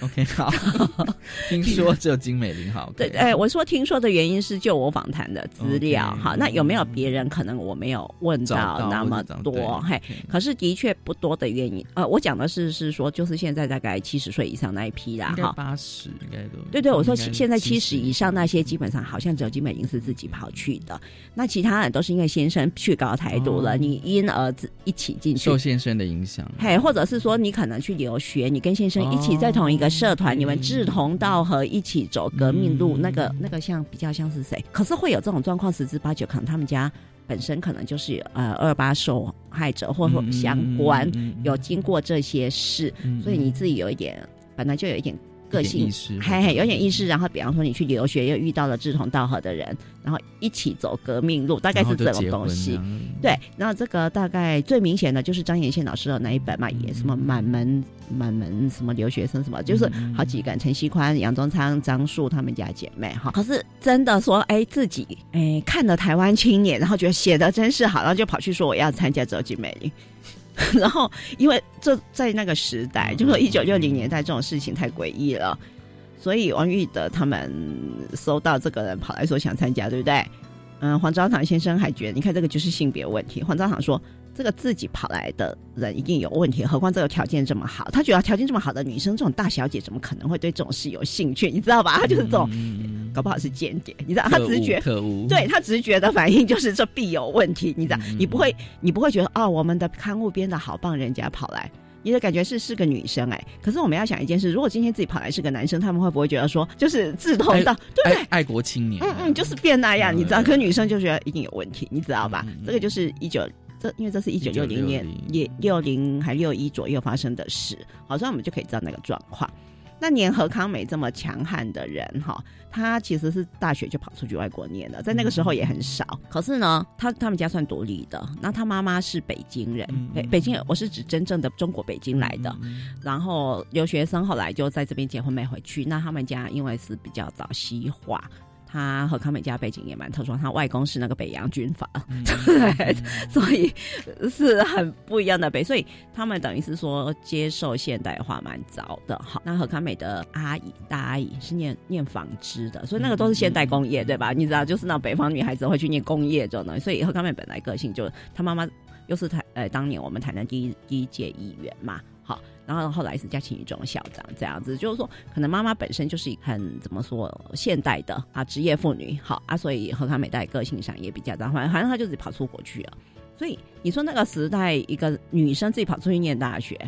OK，好。听说只有金美玲好。对，哎，我说听说的原因是就我访谈的资料好，那有没有别人可能我没有问到那么多？嘿，可是的确不多的原因。呃，我讲的是是说，就是现在大概七十岁以上那一批啦，哈，八十应该都。对对，我说现在七十以上那些基本上好像只有金美玲是自己跑去的，那其他人都是因为先生去搞台独了，你因儿子一起进去，受先生的影响。嘿，或者是说你可能去留学，你跟先生一起在同一个社团，你们志同道合，一起走革命路，那个那个像比较像是谁？可是会有这种状况，十之八九可能他们家本身可能就是呃二八受害者，或者相关有经过这些事，所以你自己有一点本来就有一点。个性，嘿嘿，有点意识。然后，比方说你去留学，又遇到了志同道合的人，然后一起走革命路，大概是这种东西。对，然后这个大概最明显的就是张延宪老师的那一本嘛，也什么满门满门什么留学生什么，就是好几个陈锡宽、杨宗昌、张树他们家姐妹哈。可是真的说，哎，自己哎看了台湾青年，然后觉得写的真是好，然后就跑去说我要参加周吉美玲。然后，因为这在那个时代，就说一九六零年代这种事情太诡异了，所以王玉德他们收到这个人跑来说想参加，对不对？嗯，黄昭堂先生还觉得，你看这个就是性别问题。黄昭堂说，这个自己跑来的人一定有问题，何况这个条件这么好，他觉得条件这么好的女生，这种大小姐怎么可能会对这种事有兴趣？你知道吧？他就是这种。搞不好是间谍，你知道？他直觉，对他直觉的反应就是这必有问题，你知道？你不会，你不会觉得哦，我们的刊物编的好棒，人家跑来，你的感觉是是个女生哎。可是我们要想一件事，如果今天自己跑来是个男生，他们会不会觉得说，就是志同道，对不对？爱国青年，嗯嗯，就是变那样，你知道？可女生就觉得一定有问题，你知道吧？这个就是一九，这因为这是一九六零年，也六零还六一左右发生的事，好，所以我们就可以知道那个状况。那年何康美这么强悍的人哈，他其实是大学就跑出去外国念的，在那个时候也很少。可是呢，他他们家算独立的。那他妈妈是北京人，北北京，我是指真正的中国北京来的。然后留学生后来就在这边结婚没回去。那他们家因为是比较早西化。他和康美家背景也蛮特殊，他外公是那个北洋军阀，对，所以是很不一样的北，所以他们等于是说接受现代化蛮早的。好，那和康美的阿姨大阿姨是念念纺织的，所以那个都是现代工业，对吧？你知道，就是那北方女孩子会去念工业这种东西，所以和康美本来个性就，她妈妈又是台呃当年我们台南第一第一届议员嘛。好，然后后来是嘉庆一中校长这样子，就是说，可能妈妈本身就是很怎么说现代的啊，职业妇女，好啊，所以何康美在个性上也比较这样，反正反正她就自己跑出国去了。所以你说那个时代，一个女生自己跑出去念大学，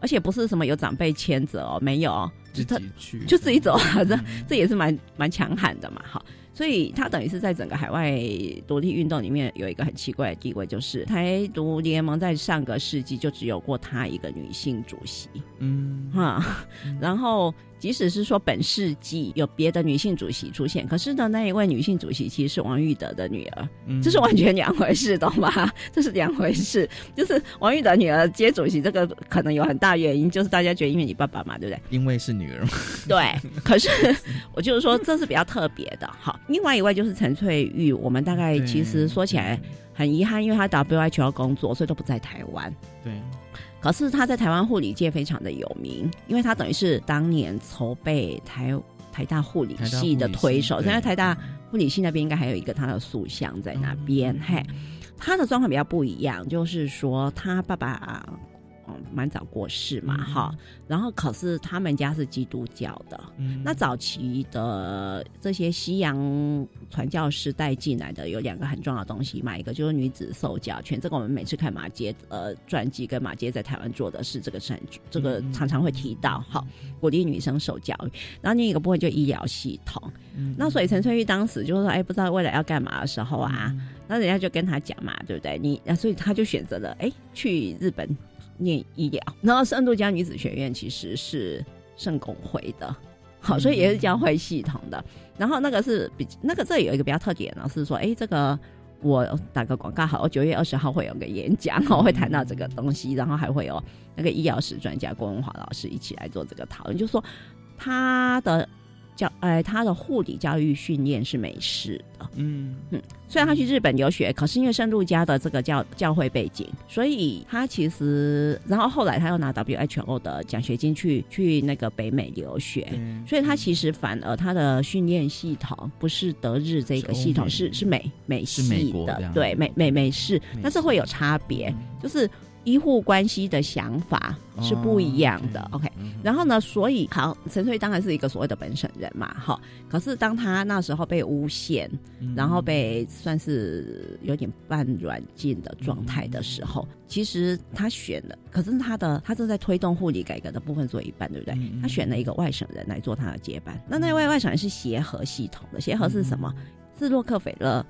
而且不是什么有长辈牵着哦，没有，自己去，就自己走，这 这也是蛮蛮强悍的嘛，好。所以他等于是在整个海外独立运动里面有一个很奇怪的地位，就是台独联盟在上个世纪就只有过他一个女性主席，嗯哈，然后。即使是说本世纪有别的女性主席出现，可是呢，那一位女性主席其实是王玉德的女儿，这是完全两回事，懂吗？这是两回事。就是王玉德女儿接主席，这个可能有很大原因，就是大家觉得因为你爸爸嘛，对不对？因为是女儿。对。可是我就是说，这是比较特别的。好，另外一位就是陈翠玉，我们大概其实说起来很遗憾，因为她 WHO 要工作，所以都不在台湾。对。可是他在台湾护理界非常的有名，因为他等于是当年筹备台台大护理系的推手。现在台大护理系那边应该还有一个他的塑像在那边。嘿，他的状况比较不一样，就是说他爸爸。蛮早过世嘛，哈，然后可是他们家是基督教的，嗯。那早期的这些西洋传教士带进来的有两个很重要的东西嘛，一个就是女子受教权，这个我们每次看马杰呃传记跟马杰在台湾做的事这个证据，这个常常会提到，好鼓励女生受教育，然后另一个部分就医疗系统，那所以陈翠玉当时就是说，哎，不知道未来要干嘛的时候啊，那人家就跟他讲嘛，对不对？你那所以他就选择了哎去日本。念医疗，然后圣度家女子学院其实是圣公会的，好，所以也是教会系统的。然后那个是比那个这有一个比较特点呢，是说，哎，这个我打个广告好，我九月二十号会有个演讲，我会谈到这个东西，然后还会有那个医疗史专家郭文华老师一起来做这个讨论，就说他的教，呃，他的护理教育训练是美式的。嗯嗯，虽然他去日本留学，可是因为圣路加的这个教教会背景，所以他其实，然后后来他又拿 WHO 的奖学金去去那个北美留学，所以他其实反而他的训练系统不是德日这个系统，是是美美系的，对美美美式，但是会有差别，就是。医护关系的想法是不一样的，OK。然后呢，所以好，陈翠当然是一个所谓的本省人嘛，哈。可是当他那时候被诬陷，然后被算是有点半软禁的状态的时候，其实他选了，可是他的他正在推动护理改革的部分做一半，对不对？他选了一个外省人来做他的接班。那那位外省人是协和系统的，协和是什么？是洛克菲勒。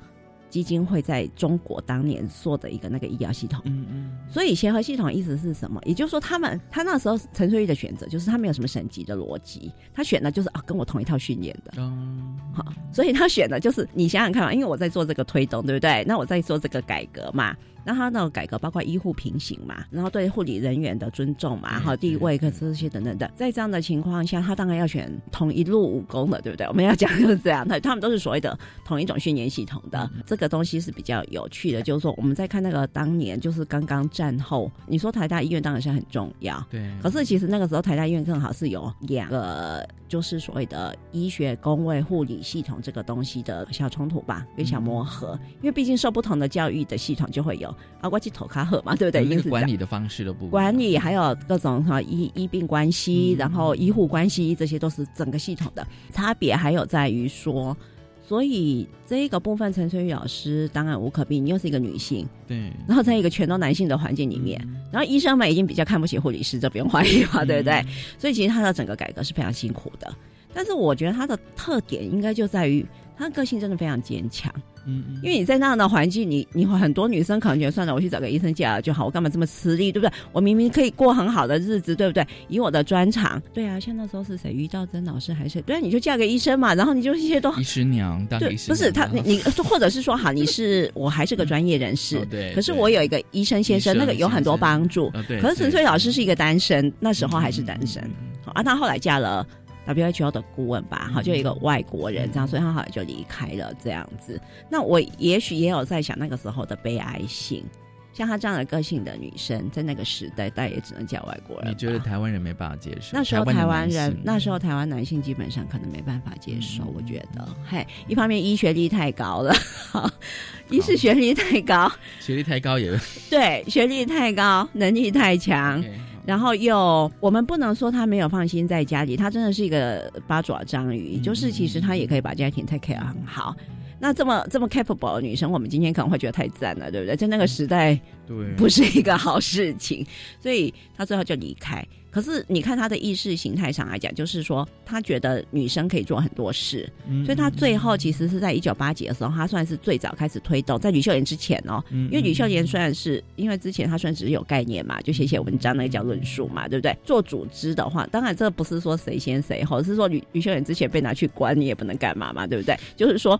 基金会在中国当年做的一个那个医疗系统，嗯嗯，所以协和系统意思是什么？也就是说，他们他那时候陈翠玉的选择就是他没有什么省级的逻辑，他选的就是啊跟我同一套训练的，嗯，好，所以他选的就是你想想看嘛，因为我在做这个推动，对不对？那我在做这个改革嘛。那他那个改革包括医护平行嘛，然后对护理人员的尊重嘛，好地位，跟这些等等等，在这样的情况下，他当然要选同一路武功的，对不对？我们要讲就是这样，他他们都是所谓的同一种训练系统的，这个东西是比较有趣的。就是说，我们在看那个当年，就是刚刚战后，你说台大医院当然是很重要，对。可是其实那个时候台大医院正好是有两个，就是所谓的医学工位护理系统这个东西的小冲突吧，跟小磨合，因为毕竟受不同的教育的系统就会有。啊，我去投卡赫嘛，对不对？因为管理的方式都不管理，还有各种哈医医病关系，然后医护关系，这些都是整个系统的差别。还有在于说，所以这一个部分，陈春玉老师当然无可避免，又是一个女性，对。然后在一个全都男性的环境里面，然后医生们已经比较看不起护理师，这不用怀疑嘛，对不对？所以其实他的整个改革是非常辛苦的。但是我觉得他的特点应该就在于，他个性真的非常坚强。嗯，因为你在那样的环境，你你会很多女生可能觉得算了，我去找个医生嫁了就好，我干嘛这么吃力，对不对？我明明可以过很好的日子，对不对？以我的专长，对啊，像那时候是谁？于兆珍老师还是对？你就嫁给医生嘛，然后你就一些都医师娘当医生，不是他，你你或者是说好，你是我还是个 专业人士，对，可是我有一个医生先生，那个有很多帮助，对。可是纯粹老师是一个单身，那时候还是单身，啊，他后来嫁了。WHO 的顾问吧，好，就一个外国人这样，所以他后来就离开了这样子。那我也许也有在想那个时候的悲哀性，像她这样的个性的女生，在那个时代，但也只能叫外国人。你觉得台湾人没办法接受？那时候台湾人，那时候台湾男性基本上可能没办法接受。我觉得，嘿，一方面医学历太高了，一是学历太高，学历太高也对，学历太高，能力太强。然后又，我们不能说他没有放心在家里，他真的是一个八爪章鱼，就是其实他也可以把家庭 take care 很好。那这么这么 capable 的女生，我们今天可能会觉得太赞了，对不对？在那个时代，对，不是一个好事情，所以他最后就离开。可是你看他的意识形态上来讲，就是说他觉得女生可以做很多事，所以他最后其实是在一九八几的时候，他算是最早开始推动，在吕秀莲之前哦，因为吕秀莲虽然是因为之前他算只是有概念嘛，就写写文章那个叫论述嘛，对不对？做组织的话，当然这不是说谁先谁后，是说吕吕秀莲之前被拿去关，你也不能干嘛嘛，对不对？就是说，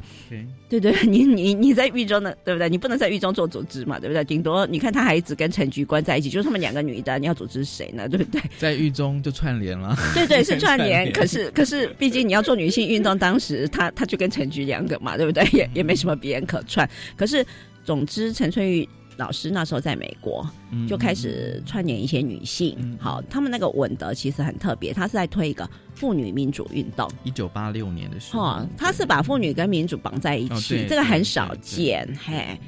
对对，你你你在狱中的对不对？你不能在狱中做组织嘛，对不对？顶多你看他还一直跟陈菊关在一起，就是他们两个女的，你要组织谁呢？对不对？在狱中就串联了，对对是 串联，可是可是毕竟你要做女性运动，当时他他就跟陈菊两个嘛，对不对？也也没什么别人可串。可是总之，陈春玉老师那时候在美国就开始串联一些女性，好，他们那个稳德其实很特别，他是在推一个妇女民主运动。一九八六年的时候，他是把妇女跟民主绑在一起，这个很少见，嘿。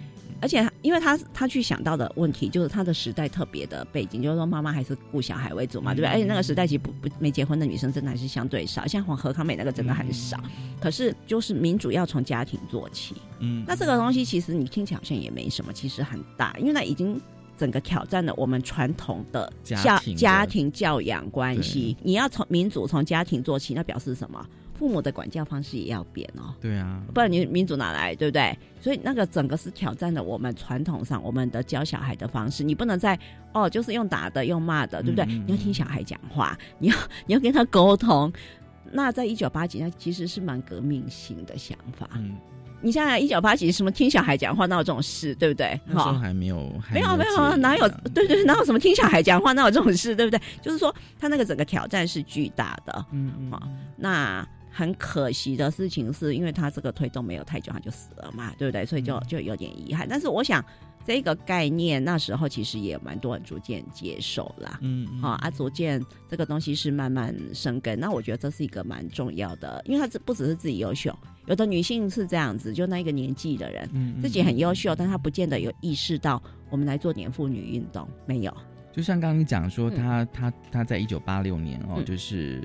而且，因为他他去想到的问题，就是他的时代特别的背景，就是说妈妈还是顾小孩为主嘛，对不对？而且那个时代其实不不没结婚的女生真的还是相对少，像黄何康美那个真的很少。可是，就是民主要从家庭做起。嗯，那这个东西其实你听起来好像也没什么，其实很大，因为那已经整个挑战了我们传统的家家庭教养关系。你要从民主从家庭做起，那表示什么？父母的管教方式也要变哦，对啊，不然你民主哪来，对不对？所以那个整个是挑战了我们传统上我们的教小孩的方式，你不能再哦，就是用打的、用骂的，对不对？你要听小孩讲话，你要 你要跟他沟通。那在一九八几，那其实是蛮革命性的想法。嗯，你想想一九八几，什么听小孩讲话，那有这种事，对不对？那时候还没有，没有没有，哪有？对对，哪有什么听小孩讲话，哪有这种事，对不对？就是说，他那个整个挑战是巨大的。嗯嗯，好，那。很可惜的事情是，因为他这个推动没有太久，他就死了嘛，对不对？所以就就有点遗憾。但是我想。这个概念那时候其实也蛮多人逐渐接受啦，嗯，好啊，逐渐这个东西是慢慢生根。那我觉得这是一个蛮重要的，因为他这不只是自己优秀，有的女性是这样子，就那一个年纪的人，嗯自己很优秀，但她不见得有意识到我们来做年妇女运动，没有。就像刚刚你讲说，她她她在一九八六年哦，就是。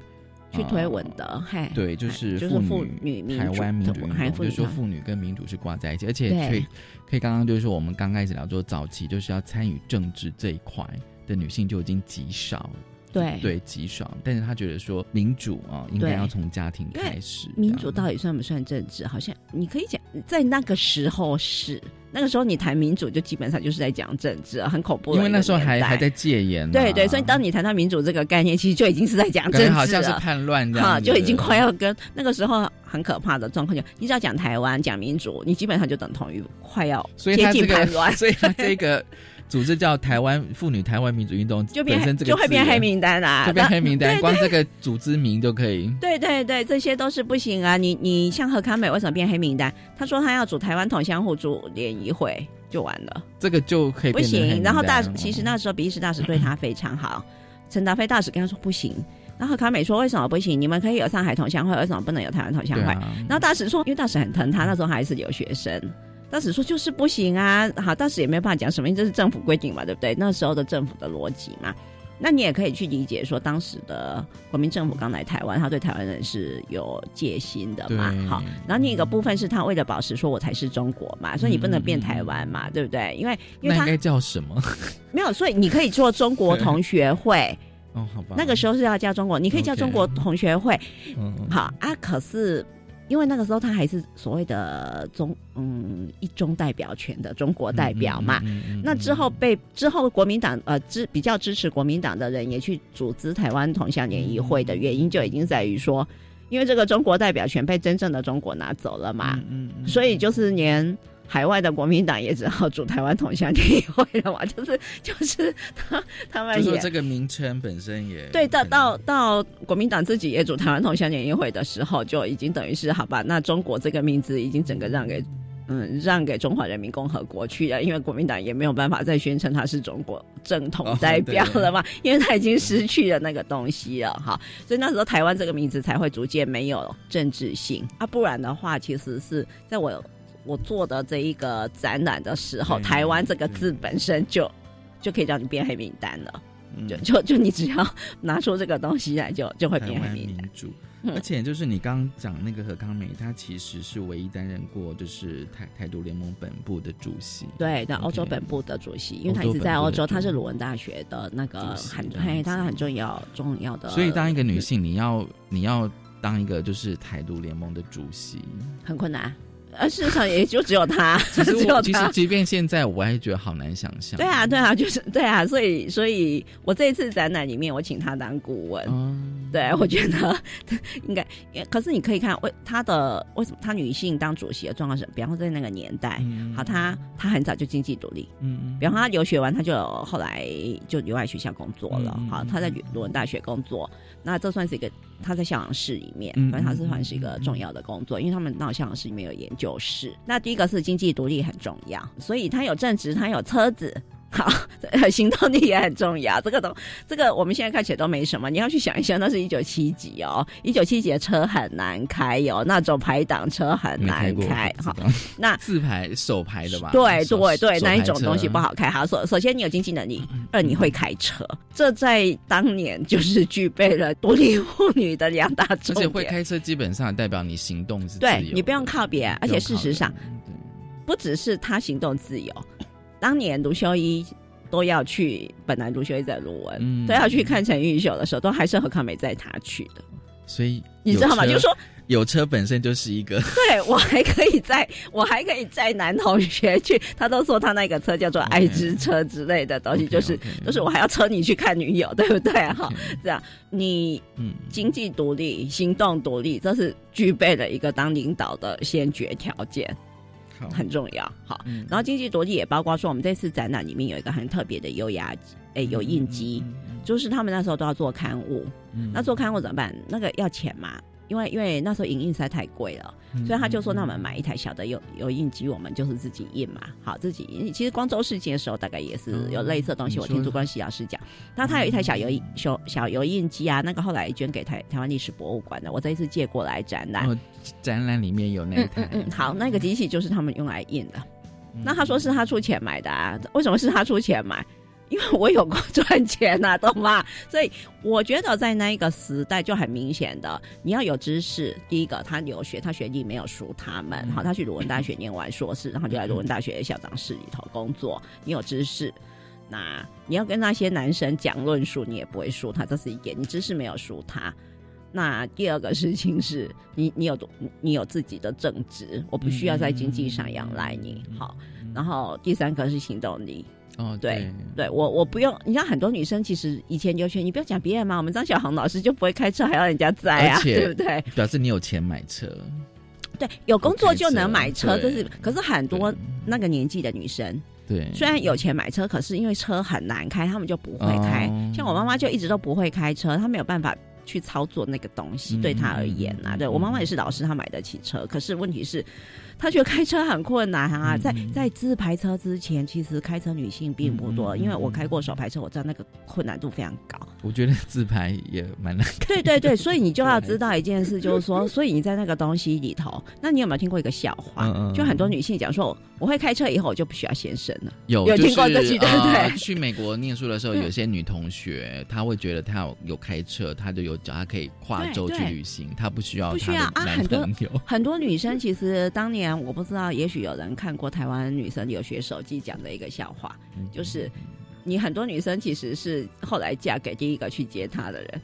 去推文的，嘿，对，就是妇女台湾民主运动，就是说妇女跟民主是挂在一起，而且可以可以刚刚就是说我们刚开始聊，说早期就是要参与政治这一块的女性就已经极少，对对极爽，但是他觉得说民主啊，应该要从家庭开始，民主到底算不算政治？好像你可以讲，在那个时候是。那个时候你谈民主，就基本上就是在讲政治，很恐怖。因为那时候还还在戒严。对对，所以当你谈到民主这个概念，其实就已经是在讲政治了，好像是叛乱这样。就已经快要跟那个时候很可怕的状况，就你只要讲台湾、讲民主，你基本上就等同于快要接近叛乱。所以这个。组织叫台湾妇女台湾民主运动，就变身这个就会变黑名单啦，就变黑名单，光这个组织名就可以。对对对，这些都是不行啊！你你像何康美为什么变黑名单？他说他要组台湾同乡互助联谊会，就完了。这个就可以不行。然后大其实那时候比利时大使对他非常好，陈达飞大使跟他说不行。然后何康美说为什么不行？你们可以有上海同乡会，为什么不能有台湾同乡会？然后大使说，因为大使很疼他，那时候还是留学生。当时说就是不行啊，好，当时也没有办法讲什么，因为这是政府规定嘛，对不对？那时候的政府的逻辑嘛，那你也可以去理解说，当时的国民政府刚来台湾，他对台湾人是有戒心的嘛，好。然后另一个部分是他为了保持说我才是中国嘛，所以你不能变台湾嘛，对不对？因为因为他应该叫什么？没有，所以你可以做中国同学会哦，好吧。那个时候是要叫中国，你可以叫中国同学会，嗯，好啊，可是。因为那个时候他还是所谓的中嗯一中代表权的中国代表嘛，那之后被之后国民党呃支比较支持国民党的人也去组织台湾同乡联谊会的原因就已经在于说，因为这个中国代表权被真正的中国拿走了嘛，所以就是连。海外的国民党也只好组台湾同乡联谊会了嘛，就是就是他他们也这个名称本身也对到到到国民党自己也组台湾同乡联谊会的时候，就已经等于是好吧？那中国这个名字已经整个让给嗯让给中华人民共和国去了，因为国民党也没有办法再宣称他是中国正统代表了嘛，因为他已经失去了那个东西了哈，所以那时候台湾这个名字才会逐渐没有政治性啊，不然的话，其实是在我。我做的这一个展览的时候，台湾这个字本身就就可以让你变黑名单了，就 就就你只要拿出这个东西来，就就会变黑名单。而且就是你刚刚讲那个何康美，她其实是唯一担任过就是台台独联盟本部的主席，对，在欧洲本部的主席，因为她一直在欧洲，她是鲁文大学的那个很嘿，他很重要重要的。所以当一个女性，你要你要当一个就是台独联盟的主席，很困难。呃，事实上也就只有他，其实 其实即便现在，我还觉得好难想象。对啊，对啊，就是对啊，所以所以我这一次展览里面，我请他当顾问。对，我觉得应该，可是你可以看为他的为什么他女性当主席的状况是，比方说在那个年代，好，他他很早就经济独立，嗯，比方说他留学完，他就后来就留在学校工作了，好，他在鲁文大学工作，那这算是一个他在校长室里面，反正他是算是一个重要的工作，因为他们到校长室里面有研究室，那第一个是经济独立很重要，所以他有正职，他有车子。好，行动力也很重要。这个都，这个我们现在看起来都没什么。你要去想一下，那是一九七几哦，一九七几的车很难开哦，那种排档车很难开。哈，那 自排手排的吧？对对对，那一种东西不好开。好，首首先你有经济能力，二你会开车，这在当年就是具备了独立妇女的两大重点。而且会开车基本上代表你行动是对你不用靠别人，而且事实上，不只是他行动自由。当年卢修一都要去，本来卢修一在卢文都要去看陈玉秀的时候，都还是何康美载他去的。所以你知道吗？就是说有车本身就是一个，对我还可以载，我还可以载男同学去。他都说他那个车叫做爱之车之类的东西，就是就是我还要车你去看女友，对不对？哈，这样你嗯经济独立、行动独立，这是具备了一个当领导的先决条件。很重要，好，然后经济逻辑也包括说，我们这次展览里面有一个很特别的优雅，哎，有印机，就是他们那时候都要做刊物，那做刊物怎么办？那个要钱嘛。因为因为那时候影印实在太贵了，所以他就说，那我们买一台小的油油印机，我们就是自己印嘛。好，自己印。其实光州事件的时候，大概也是有类似的东西。我听朱光喜老师讲，那他有一台小油印小小油印机啊，那个后来捐给台台湾历史博物馆的，我这一次借过来展览。展览里面有那台。嗯，好，那个机器就是他们用来印的。那他说是他出钱买的啊？为什么是他出钱买？因为我有过 赚钱呐，懂吗？所以我觉得在那一个时代就很明显的，你要有知识。第一个，他留学，他学历没有输他们，好，他去鲁文大学念完硕士，然后就在鲁文大学校长室里头工作。你有知识，那你要跟那些男生讲论述，你也不会输他，这是一点。你知识没有输他。那第二个事情是你，你有你有自己的正直，我不需要在经济上仰赖你。好，然后第三个是行动力。哦，对，对我我不用，你像很多女生其实以前就劝你不要讲别人嘛，我们张小航老师就不会开车，还要人家载啊，对不对？表示你有钱买车，对，有工作就能买车，就是。可是很多那个年纪的女生，对，虽然有钱买车，可是因为车很难开，他们就不会开。像我妈妈就一直都不会开车，她没有办法去操作那个东西，对他而言啊，对我妈妈也是老师，她买得起车，可是问题是。她觉得开车很困难啊，在在自排车之前，其实开车女性并不多，因为我开过手排车，我知道那个困难度非常高。我觉得自排也蛮难。对对对，所以你就要知道一件事，就是说，所以你在那个东西里头，那你有没有听过一个笑话？就很多女性讲说，我会开车以后，我就不需要先生了。有有听过这句对不对？去美国念书的时候，有些女同学她会觉得她有有开车，她就有脚，她可以跨州去旅行，她不需要不需要啊。很多 很多女生其实当年我不知道，也许有人看过台湾女生有学手机讲的一个笑话，就是。你很多女生其实是后来嫁给第一个去接她的人。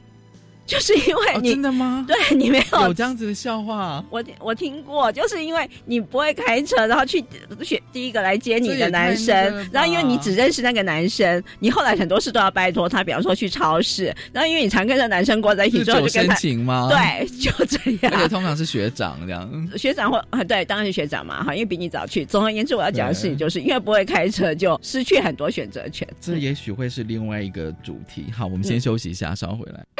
就是因为你真的吗？对你没有有这样子的笑话，我我听过，就是因为你不会开车，然后去选第一个来接你的男生，然后因为你只认识那个男生，你后来很多事都要拜托他，比方说去超市，然后因为你常跟着男生过在一起，之后就跟他情吗？对，就这样。而且通常是学长这样，学长或对，当然是学长嘛，哈，因为比你早去。总而言之，我要讲的事情就是因为不会开车，就失去很多选择权。这也许会是另外一个主题。好，我们先休息一下，稍回来。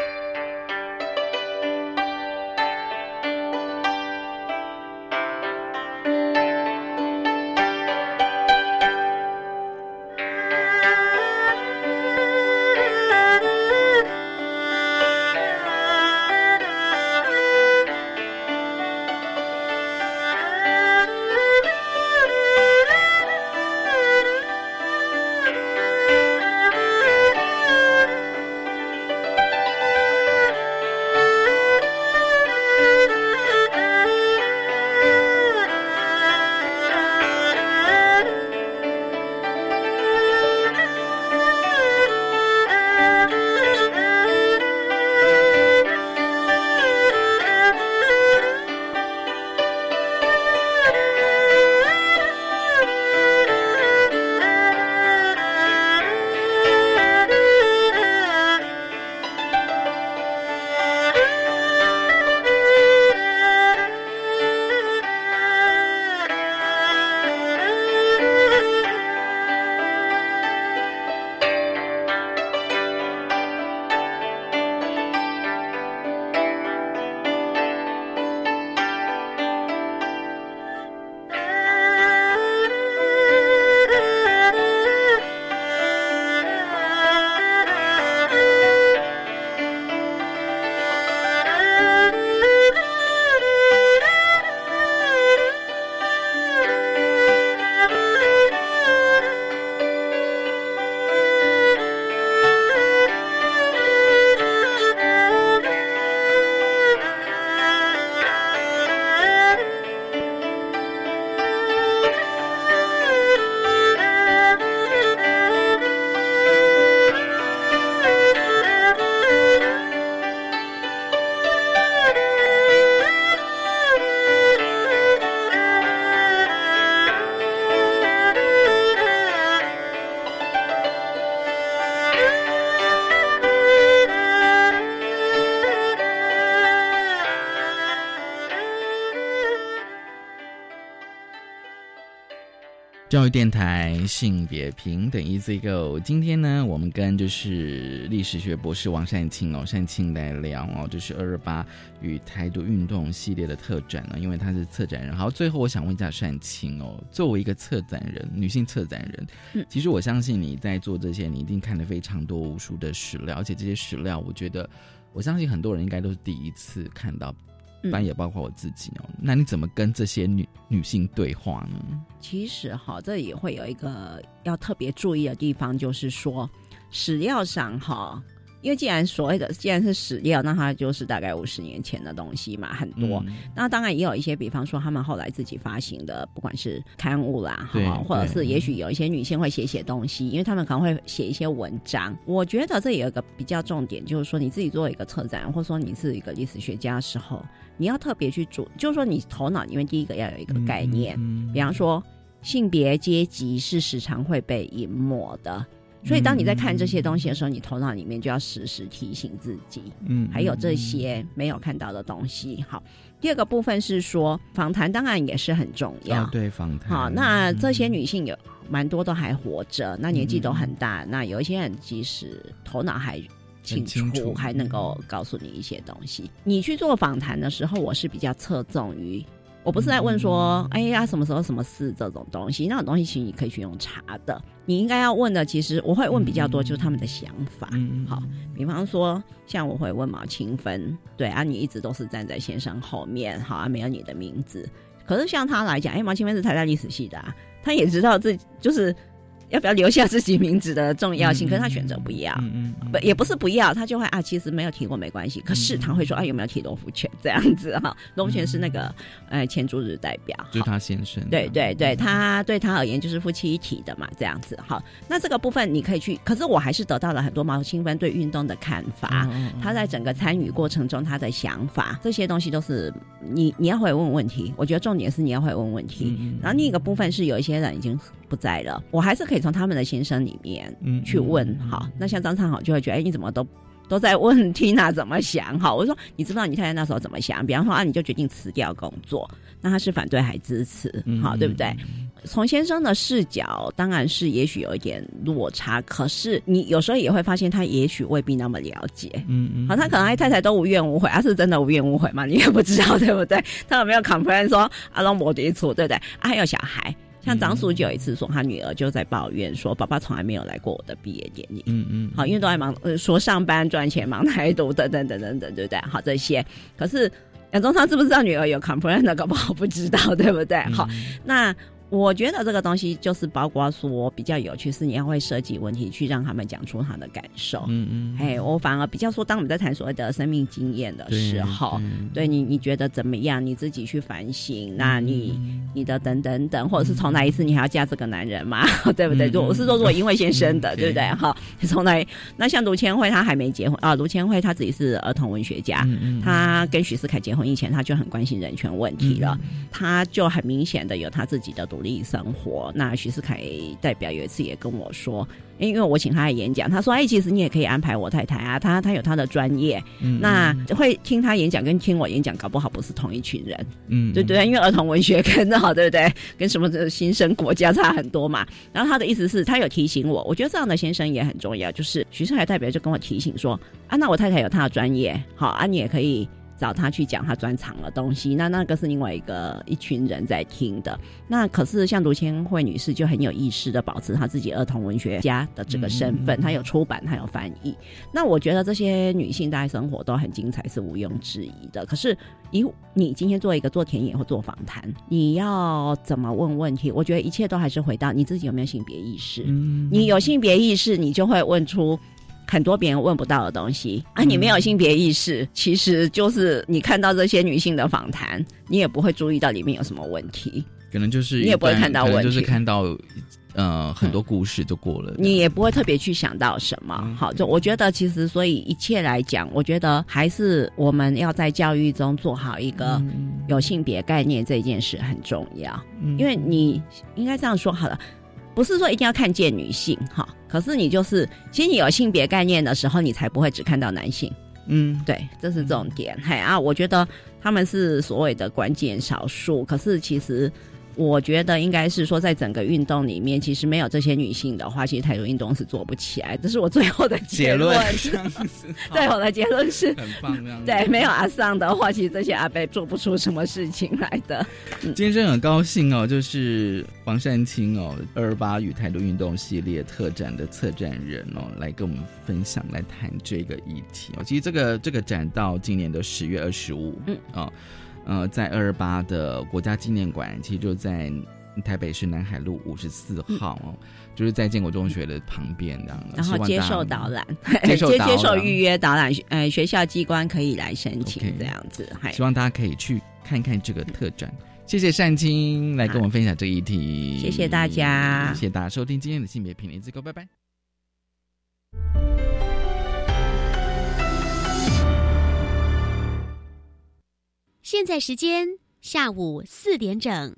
教育电台性别平等，Easy Go。今天呢，我们跟就是历史学博士王善清哦，善清来聊哦，就是二二八与台独运动系列的特展呢，因为他是策展人。好，最后我想问一下善清哦，作为一个策展人，女性策展人，嗯，其实我相信你在做这些，你一定看了非常多无数的史料，而且这些史料，我觉得我相信很多人应该都是第一次看到。当然也包括我自己哦。那你怎么跟这些女女性对话呢？其实哈，这也会有一个要特别注意的地方，就是说史料上哈。因为既然所谓的既然是史料，那它就是大概五十年前的东西嘛，很多。那当然也有一些，比方说他们后来自己发行的，不管是刊物啦，哈，或者是也许有一些女性会写写东西，因为他们可能会写一些文章。我觉得这有一个比较重点，就是说你自己做一个策展，或者说你是一个历史学家的时候，你要特别去注，就是说你头脑里面第一个要有一个概念，比方说性别阶级是时常会被隐没的。所以，当你在看这些东西的时候，你头脑里面就要时时提醒自己，嗯，还有这些没有看到的东西。好，第二个部分是说访谈，当然也是很重要。对，访谈。好，那这些女性有蛮多都还活着，那年纪都很大。那有一些人即使头脑还清楚，还能够告诉你一些东西。你去做访谈的时候，我是比较侧重于。我不是在问说，哎呀，什么时候什么事这种东西，那种东西其实你可以去用查的。你应该要问的，其实我会问比较多，就是他们的想法。好，比方说，像我会问毛清芬，对啊，你一直都是站在先生后面，好啊，没有你的名字。可是像他来讲，哎，毛清芬是台大历史系的，啊，他也知道自己就是。要不要留下自己名字的重要性？可是他选择不要，不也不是不要，他就会啊，其实没有提过没关系。可是他会说啊，有没有提罗福全这样子哈？罗福全是那个呃前驻日代表，就是他先生。对对对，他对他而言就是夫妻一体的嘛，这样子哈。那这个部分你可以去，可是我还是得到了很多毛清芬对运动的看法，他在整个参与过程中他的想法，这些东西都是你你要会问问题。我觉得重点是你要会问问题。然后另一个部分是有一些人已经。不在了，我还是可以从他们的心声里面去问好。那像张昌好就会觉得，哎，你怎么都 都在问 Tina 怎么想？好，我说你知道你太太那时候怎么想？比方说啊，你就决定辞掉工作，那他是反对还支持？好，对不对？从先生的视角，当然是也许有一点落差，可是你有时候也会发现他也许未必那么了解。嗯嗯，好，他可能太太都无怨无悔，他是真的无怨无悔吗？你也不知道，对不对？他有没有 complain 说阿龙没得错，对不对？啊，还有小孩。像张叔就有一次说，他女儿就在抱怨说，爸爸从来没有来过我的毕业典礼。嗯嗯，好，因为都在忙，呃，说上班赚钱，忙太多，等等等等等，对不对？好，这些，可是杨宗昌知不知道女儿有 complain 搞不好不知道，对不对？好，那。我觉得这个东西就是包括说比较有趣，是你要会设计问题去让他们讲出他的感受。嗯嗯，哎，我反而比较说，当我们在谈所谓的生命经验的时候，对你你觉得怎么样？你自己去反省。那你你的等等等，或者是从来一次你还要嫁这个男人嘛？对不对？我是说，如果因为先生的，对不对？哈，从来？那像卢千惠，她还没结婚啊。卢千惠她自己是儿童文学家，她跟许世凯结婚以前，她就很关心人权问题了。她就很明显的有她自己的独。努力生活。那徐世凯代表有一次也跟我说，因为我请他来演讲，他说：“哎，其实你也可以安排我太太啊，他他有他的专业，那会听他演讲跟听我演讲，搞不好不是同一群人，嗯，对对，因为儿童文学跟好对不对？跟什么新生国家差很多嘛。然后他的意思是，他有提醒我，我觉得这样的先生也很重要，就是徐世凯代表就跟我提醒说：啊，那我太太有他的专业，好啊，你也可以。”找他去讲他专长的东西，那那个是另外一个一群人在听的。那可是像卢千惠女士就很有意识的保持她自己儿童文学家的这个身份，她有出版，她有翻译。那我觉得这些女性大家生活都很精彩，是毋庸置疑的。可是以你今天做一个做田野或做访谈，你要怎么问问题？我觉得一切都还是回到你自己有没有性别意识。你有性别意识，你就会问出。很多别人问不到的东西啊！你没有性别意识，其实就是你看到这些女性的访谈，你也不会注意到里面有什么问题。可能就是你也不会看到问题，就是看到呃很多故事就过了。你也不会特别去想到什么。好，就我觉得其实所以一切来讲，我觉得还是我们要在教育中做好一个有性别概念这件事很重要。因为你应该这样说好了。不是说一定要看见女性哈，可是你就是，其实你有性别概念的时候，你才不会只看到男性。嗯，对，这是重点。嘿啊，我觉得他们是所谓的关键少数，可是其实我觉得应该是说，在整个运动里面，其实没有这些女性的话，其实台球运动是做不起来。这是我最后的结论。论对，我的结论是很棒，对，没有阿桑的话，其实这些阿贝做不出什么事情来的。今天真的很高兴哦，就是黄善清哦，二二八与台独运动系列特展的策展人哦，来跟我们分享，来谈这个议题哦。其实这个这个展到今年的十月二十五，嗯哦。呃，在二二八的国家纪念馆，其实就在台北市南海路五十四号哦，就是在建国中学的旁边这样。然后 接受导览，接受接受预约导览，呃，学校机关可以来申请这样子。希望大家可以去看看这个特展。谢谢善清来跟我们分享这个议题，谢谢大家，谢谢大家收听今天的性别平等自购，拜拜。现在时间下午四点整。